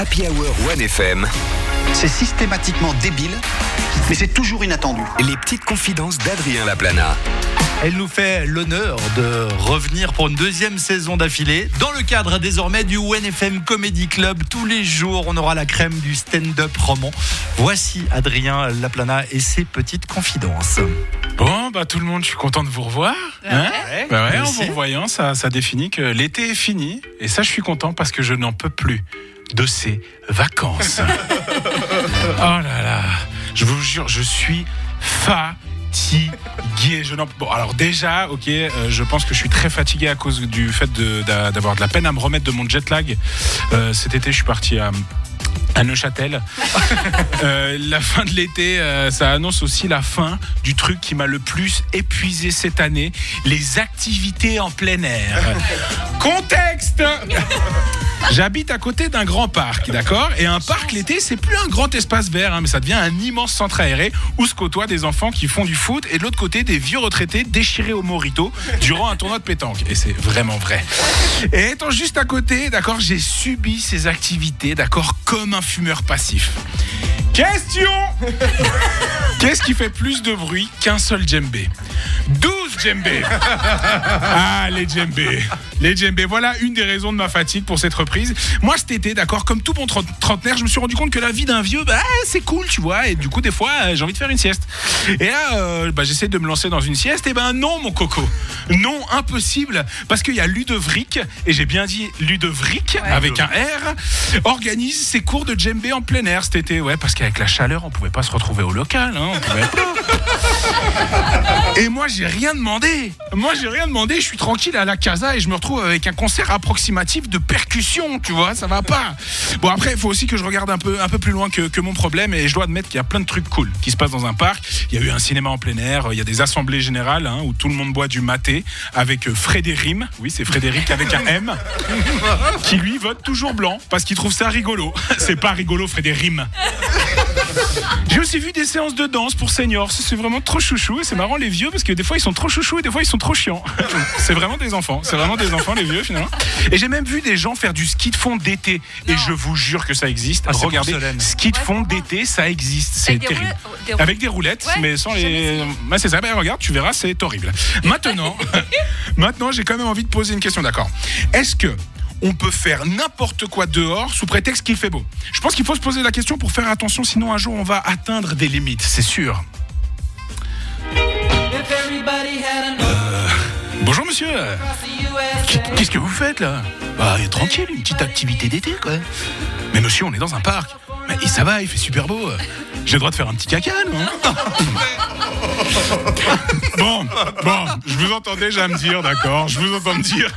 Happy Hour 1FM, C'est systématiquement débile, mais c'est toujours inattendu. les petites confidences d'Adrien Laplana. Elle nous fait l'honneur de revenir pour une deuxième saison d'affilée dans le cadre désormais du ONFM Comedy Club. Tous les jours, on aura la crème du stand-up roman. Voici Adrien Laplana et ses petites confidences. Bon, bah tout le monde, je suis content de vous revoir. Hein bah ouais, en vous revoyant, ça, ça définit que l'été est fini. Et ça, je suis content parce que je n'en peux plus de ces vacances. oh là là, je vous jure, je suis fatigué. Je n'en- bon, alors déjà, ok, euh, je pense que je suis très fatigué à cause du fait de- d'avoir de la peine à me remettre de mon jet lag. Euh, cet été, je suis parti à à Neuchâtel. Euh, la fin de l'été, euh, ça annonce aussi la fin du truc qui m'a le plus épuisé cette année, les activités en plein air. Contexte J'habite à côté d'un grand parc, d'accord? Et un parc l'été, c'est plus un grand espace vert, hein, mais ça devient un immense centre aéré où se côtoient des enfants qui font du foot et de l'autre côté des vieux retraités déchirés au morito durant un tournoi de pétanque. Et c'est vraiment vrai. Et étant juste à côté, d'accord, j'ai subi ces activités, d'accord, comme un fumeur passif. Question Qu'est-ce qui fait plus de bruit qu'un seul djembé? 12 djembés. Ah, les djembés. Les djembés, voilà une des raisons de ma fatigue pour cette reprise. Moi, cet été, d'accord, comme tout bon trente- trentenaire, je me suis rendu compte que la vie d'un vieux, bah, c'est cool, tu vois, et du coup, des fois, j'ai envie de faire une sieste. Et là, euh, bah, j'essaie de me lancer dans une sieste, et ben non, mon coco. Non, impossible, parce qu'il y a Ludovic, et j'ai bien dit Ludovic, avec un R, organise ses cours de djembé en plein air cet été, ouais, parce qu'avec la chaleur, on pouvait pas se retrouver au local, hein, Et moi, j'ai rien demandé. Moi, j'ai rien demandé. Je suis tranquille à la casa et je me retrouve avec un concert approximatif de percussion. Tu vois, ça va pas. Bon, après, il faut aussi que je regarde un peu, un peu plus loin que, que mon problème. Et je dois admettre qu'il y a plein de trucs cool qui se passent dans un parc. Il y a eu un cinéma en plein air. Il y a des assemblées générales hein, où tout le monde boit du maté avec euh, Frédéric. Oui, c'est Frédéric avec un M. Qui lui vote toujours blanc parce qu'il trouve ça rigolo. C'est pas rigolo, Frédéric. J'ai aussi vu des séances de danse pour seniors. C'est vraiment trop chouchou. Et c'est marrant, les vieux, parce que des fois ils sont trop chouchous et des fois ils sont trop chiants. C'est vraiment des enfants. C'est vraiment des enfants, les vieux, finalement. Et j'ai même vu des gens faire du ski de fond d'été. Et je vous jure que ça existe. Ah, Regardez, ski de fond d'été, ça existe. C'est Avec des terrible. des Avec des roulettes, Ouais, mais sans les. Ouais, c'est ça. Ben, regarde, tu verras, c'est horrible. Maintenant, maintenant, j'ai quand même envie de poser une question. D'accord. Est-ce que on peut faire n'importe quoi dehors sous prétexte qu'il fait beau Je pense qu'il faut se poser la question pour faire attention, sinon un jour on va atteindre des limites, c'est sûr. Euh, bonjour monsieur. Qu- Qu'est-ce que vous faites là? Bah tranquille, une petite activité d'été quoi. Mais monsieur, on est dans un parc. Mais et ça va, il fait super beau. J'ai le droit de faire un petit caca, non? Bon, bon, je vous entends déjà me dire, d'accord, je vous entends me dire.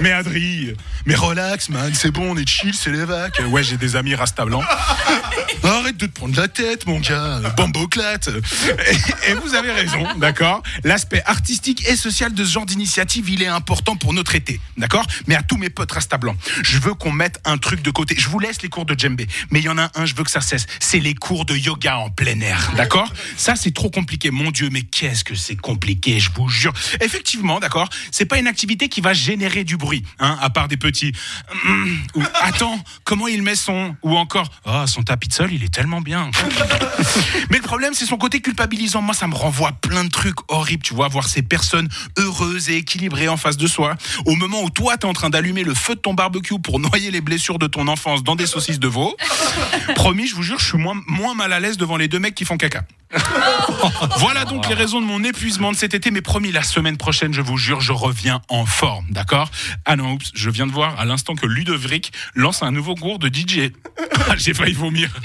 Mais Adri, mais relax, man, c'est bon, on est chill, c'est les vagues. Ouais, j'ai des amis rasta blancs. Arrête de te prendre la tête, mon gars, bamboclate. Et, et vous avez raison, d'accord? L'aspect artistique et social de ce genre d'initiative, il est important pour notre été, d'accord? Mais à tous mes potes rasta blancs, je veux qu'on mette un truc de côté. Je vous laisse les cours de djembé, mais il y en a un, je veux que ça cesse. C'est les cours de yoga en plein air, d'accord? Ça, c'est trop compliqué, mon Dieu, mais qu'est-ce que c'est compliqué, je vous jure. Effectivement, d'accord? C'est pas une activité qui va générer du bruit, hein, à part des petits. Attends, comment il met son. Ou encore, oh, son tapis de sol, il est tellement bien. Mais le problème, c'est son côté culpabilisant. Moi, ça me renvoie plein de trucs horribles, tu vois, voir ces personnes heureuses et équilibrées en face de soi. Au moment où toi, t'es en train d'allumer le feu de ton barbecue pour noyer les blessures de ton enfance dans des saucisses de veau. Promis, je vous jure, je suis moins mal à l'aise devant les deux mecs qui font caca. Voilà donc les raisons de mon épuisement de cet été, mais promis, la semaine prochaine, je vous jure, je reviens en forme, d'accord? Ah non, oups, je viens de voir à l'instant que Ludovic lance un nouveau cours de DJ. J'ai failli vomir.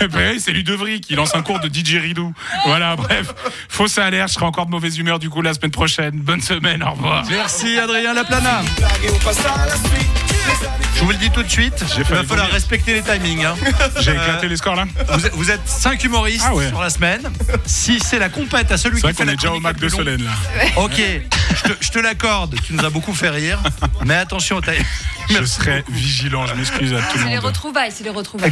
Ben oui, c'est Ludovic, il lance un cours de DJ Ridou. Voilà, bref, fausse alerte, je serai encore de mauvaise humeur du coup la semaine prochaine. Bonne semaine, au revoir. Merci Adrien Laplana. Je vous le dis tout de suite, il va falloir respecter les timings. hein. J'ai éclaté les scores là Vous, êtes- vous êtes 5 humoristes Ah ouais. sur la semaine. Si c'est la compète à celui C'est vrai qui fait qu'on la est déjà au Mac de Solène là. Ok, je te, l'accorde, tu nous as beaucoup fait rire. Mais attention, t'as- Je serai vigilant, je m'excuse à tout le C'est les monde. retrouvailles, c'est les retrouvailles.